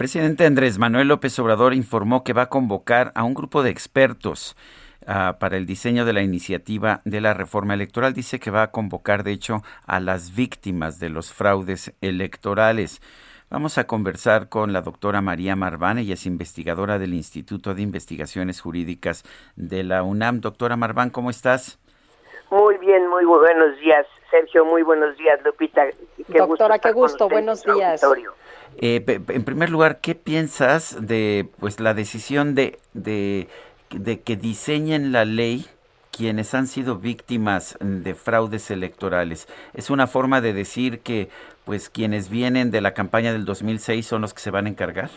Presidente Andrés Manuel López Obrador informó que va a convocar a un grupo de expertos uh, para el diseño de la iniciativa de la reforma electoral. Dice que va a convocar, de hecho, a las víctimas de los fraudes electorales. Vamos a conversar con la doctora María Marván, ella es investigadora del Instituto de Investigaciones Jurídicas de la UNAM. Doctora Marván, ¿cómo estás? Muy bien, muy buenos días, Sergio, muy buenos días, Lupita. Qué doctora, qué gusto, buenos días. Eh, en primer lugar, ¿qué piensas de pues la decisión de, de, que diseñen la ley quienes han sido víctimas de fraudes electorales. Es una forma de decir que pues quienes vienen de la campaña del 2006 son los que se van a encargar.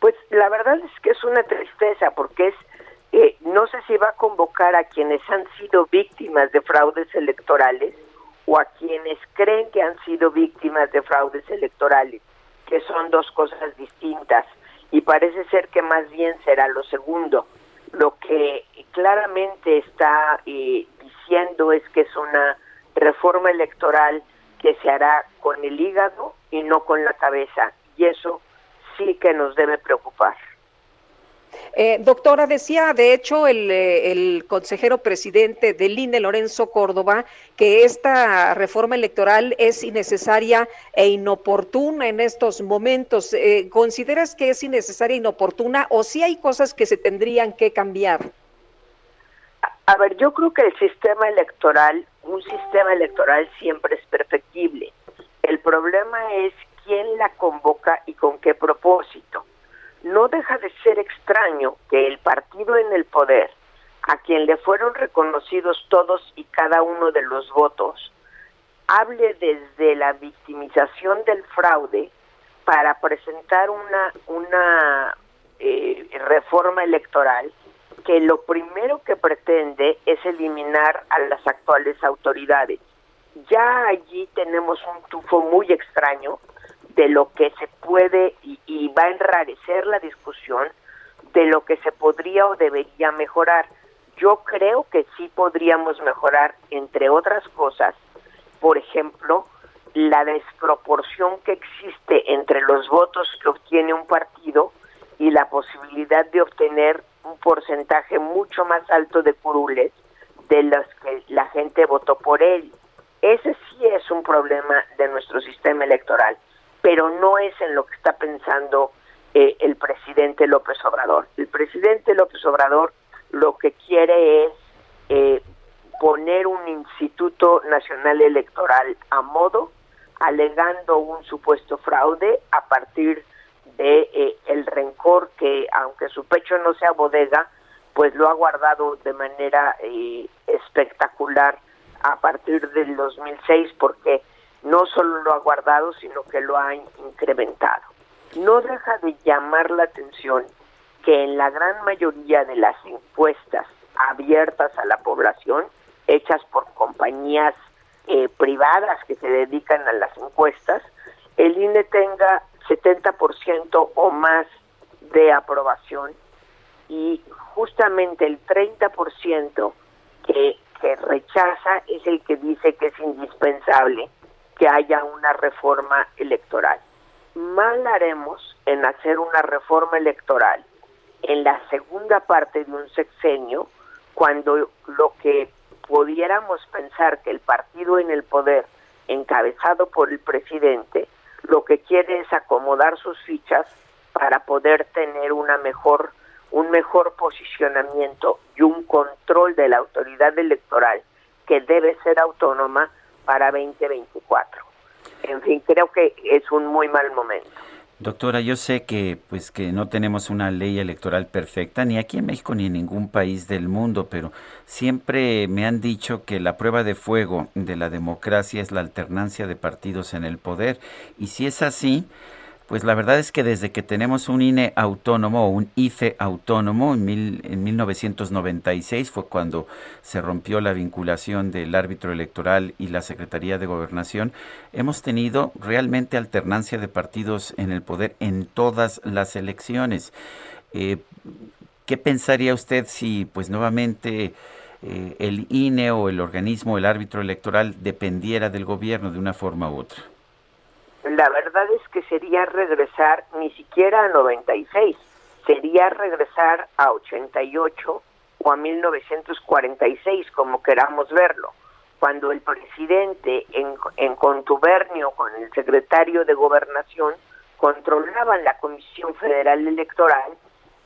Pues la verdad es que es una tristeza porque es eh, no sé si va a convocar a quienes han sido víctimas de fraudes electorales o a quienes creen que han sido víctimas de fraudes electorales, que son dos cosas distintas y parece ser que más bien será lo segundo. Lo que claramente está eh, diciendo es que es una reforma electoral que se hará con el hígado y no con la cabeza. Y eso sí que nos debe preocupar. Eh, doctora, decía de hecho el, eh, consejero presidente del INE, Lorenzo Córdoba, que esta reforma electoral es innecesaria e inoportuna en estos momentos. Eh, ¿Consideras que es innecesaria e inoportuna o si hay cosas que se tendrían que cambiar? A ver, yo creo que el sistema electoral, un sistema electoral siempre es perfectible. El problema es quién la convoca y con qué propósito. No deja de ser extraño que el partido en el poder, a quien le fueron reconocidos todos y cada uno de los votos, hable desde la victimización del fraude para presentar una, una eh, reforma electoral que lo primero que pretende es eliminar a las actuales autoridades. Ya allí tenemos un tufo muy extraño de lo que se puede y, va a enrarecer la discusión de lo que se podría o debería mejorar. Yo creo que sí podríamos mejorar, entre otras cosas, por ejemplo, la desproporción que existe entre los votos que obtiene un partido y la posibilidad de obtener un porcentaje mucho más alto de curules de los que la gente votó por él. Ese sí es un problema de nuestro sistema electoral, pero no es en lo que está pensando eh, el presidente López Obrador. El presidente López Obrador lo que quiere es eh, poner un Instituto Nacional Electoral a modo, alegando un supuesto fraude a partir de eh, el rencor que aunque su pecho no sea bodega pues lo ha guardado de manera eh, espectacular a partir del 2006 porque no solo lo ha guardado sino que lo ha incrementado. No deja de llamar la atención que en la gran mayoría de las encuestas abiertas a la población hechas por compañías eh, privadas que se dedican a las encuestas el INE tenga 70% o más de aprobación y justamente el 30% que, que rechaza es el que dice que es indispensable que haya una reforma electoral. Mal haremos en hacer una reforma electoral en la segunda parte de un sexenio cuando lo que pudiéramos pensar que el partido en el poder encabezado por el presidente lo que quiere es acomodar sus fichas para poder tener una mejor un mejor posicionamiento y un control de la autoridad electoral que debe ser autónoma para 2024. En fin, creo que es un muy mal momento. Doctora, yo sé que pues que no tenemos una ley electoral perfecta ni aquí en México ni en ningún país del mundo, pero siempre me han dicho que la prueba de fuego de la democracia es la alternancia de partidos en el poder. Y si es así, pues la verdad es que desde que tenemos un INE autónomo o un IFE autónomo en, en 1996 fue cuando se rompió la vinculación del árbitro electoral y la Secretaría de Gobernación, hemos tenido realmente alternancia de partidos en el poder en todas las elecciones. Eh, ¿Qué pensaría usted si pues nuevamente eh, el INE o el organismo, el árbitro electoral dependiera del gobierno de una forma u otra? La verdad es que sería regresar ni siquiera a 96, sería regresar a 88 o a 1946, como queramos verlo, cuando el presidente en, en contubernio con el secretario de gobernación controlaban la Comisión Federal Electoral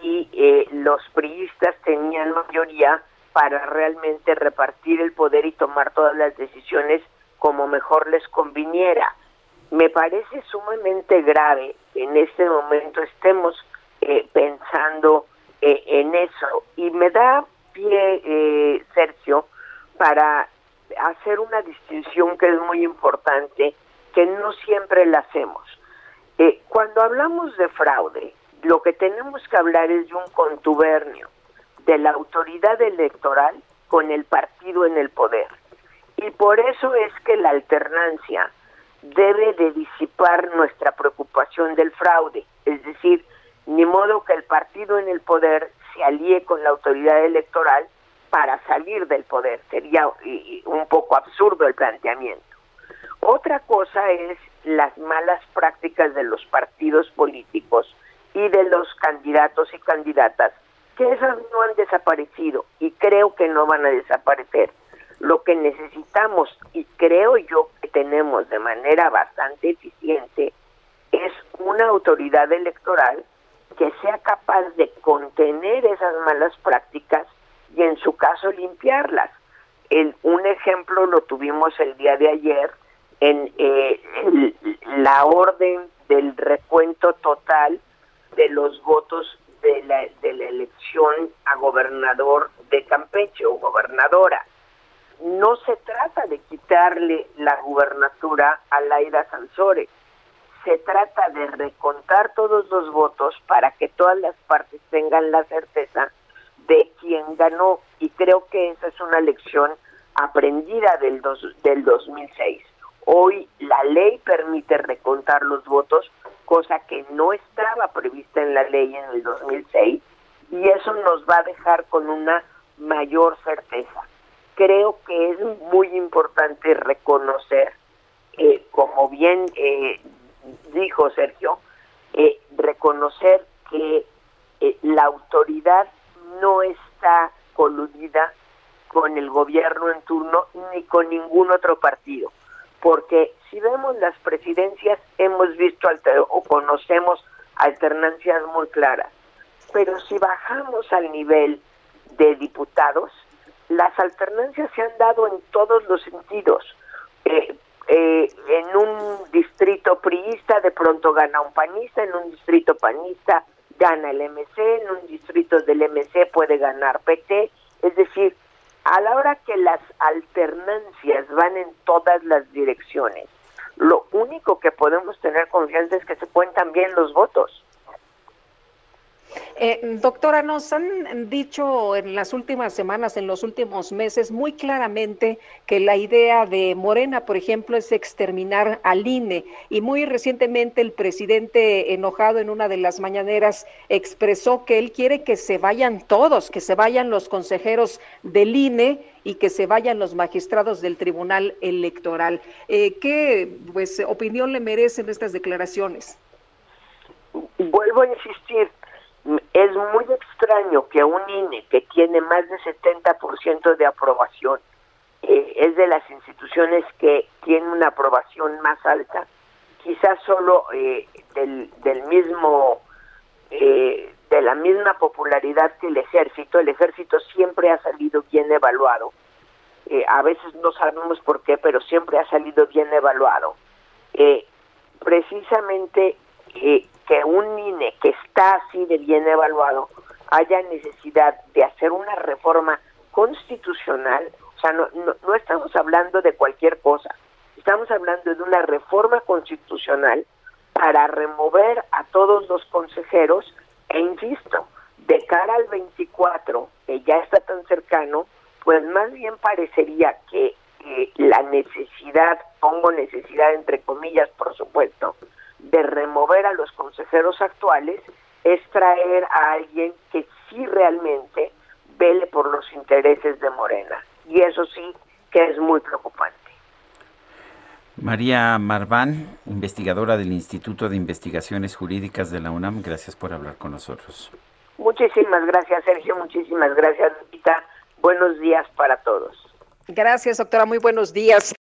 y eh, los priistas tenían mayoría para realmente repartir el poder y tomar todas las decisiones como mejor les conviniera me parece sumamente grave en este momento estemos eh, pensando eh, en eso y me da pie, eh, Sergio, para hacer una distinción que es muy importante, que no siempre la hacemos. cuando hablamos de fraude, lo que tenemos que hablar es de un contubernio de la autoridad electoral con el partido en el poder. Y por eso es que la alternancia debe de disipar nuestra preocupación del fraude, es decir, ni modo que el partido en el poder se alíe con la autoridad electoral para salir del poder, sería un poco absurdo el planteamiento. Otra cosa es las malas prácticas de los partidos políticos y de los candidatos y candidatas, que esas no han desaparecido y creo que no van a desaparecer lo que necesitamos, y creo yo que tenemos de manera bastante eficiente, es una autoridad electoral que sea capaz de contener esas malas prácticas y en su caso limpiarlas. Un ejemplo lo tuvimos el día de ayer en eh, la orden del recuento total de los votos de la, de la elección a gobernador de Campeche o gobernadora no se trata de quitarle la gubernatura a Laida Sansores, se trata de recontar todos los votos para que todas las partes tengan la certeza de quién ganó. Y creo que esa es una lección aprendida del, del 2006. Hoy la ley permite recontar los votos, cosa que no estaba prevista en la ley en el 2006 y eso nos va a dejar con una mayor certeza creo que es muy importante reconocer, eh, como bien eh, dijo Sergio, eh, reconocer que la autoridad no está coludida con el gobierno en turno ni con ningún otro partido. Porque si vemos las presidencias, hemos visto o conocemos alternancias muy claras. Pero si bajamos al nivel de diputados, las alternancias se han dado en todos los sentidos. Eh, eh, en un distrito priista de pronto gana un panista, en un distrito panista gana el MC, en un distrito del MC puede ganar PT, es decir, a la hora que las alternancias van en todas las direcciones, lo único que podemos tener confianza es que se cuentan bien los votos. Eh, doctora, nos han dicho en las últimas semanas, en los últimos meses, muy claramente que la idea de Morena, por ejemplo, es exterminar al INE. Y muy recientemente el presidente, enojado en una de las mañaneras, expresó que él quiere que se vayan todos, que se vayan los consejeros del INE y que se vayan los magistrados del Tribunal Electoral. Eh, ¿Qué pues, opinión le merecen estas declaraciones? Vuelvo a insistir, es muy extraño que un INE que tiene más de 70% de aprobación, eh, es de las instituciones que tiene una aprobación más alta, quizás solo eh, del, del mismo, eh, de la misma popularidad que el ejército, el ejército siempre ha salido bien evaluado, a veces no sabemos por qué, pero siempre ha salido bien evaluado. precisamente que, que un INE que está así de bien evaluado haya necesidad de hacer una reforma constitucional, o sea, no, no, no estamos hablando de cualquier cosa, estamos hablando de una reforma constitucional para remover a todos los consejeros e insisto, de cara al 24, que ya está tan cercano, pues más bien parecería que la necesidad, pongo necesidad entre comillas, por supuesto, de remover a los consejeros actuales es traer a alguien que sí realmente vele por los intereses de Morena. Y eso sí que es muy preocupante. María Marván, investigadora del Instituto de Investigaciones Jurídicas de la UNAM, gracias por hablar con nosotros. Muchísimas gracias, Sergio. Muchísimas gracias, Lupita. Buenos días para todos. Gracias, doctora. Muy buenos días.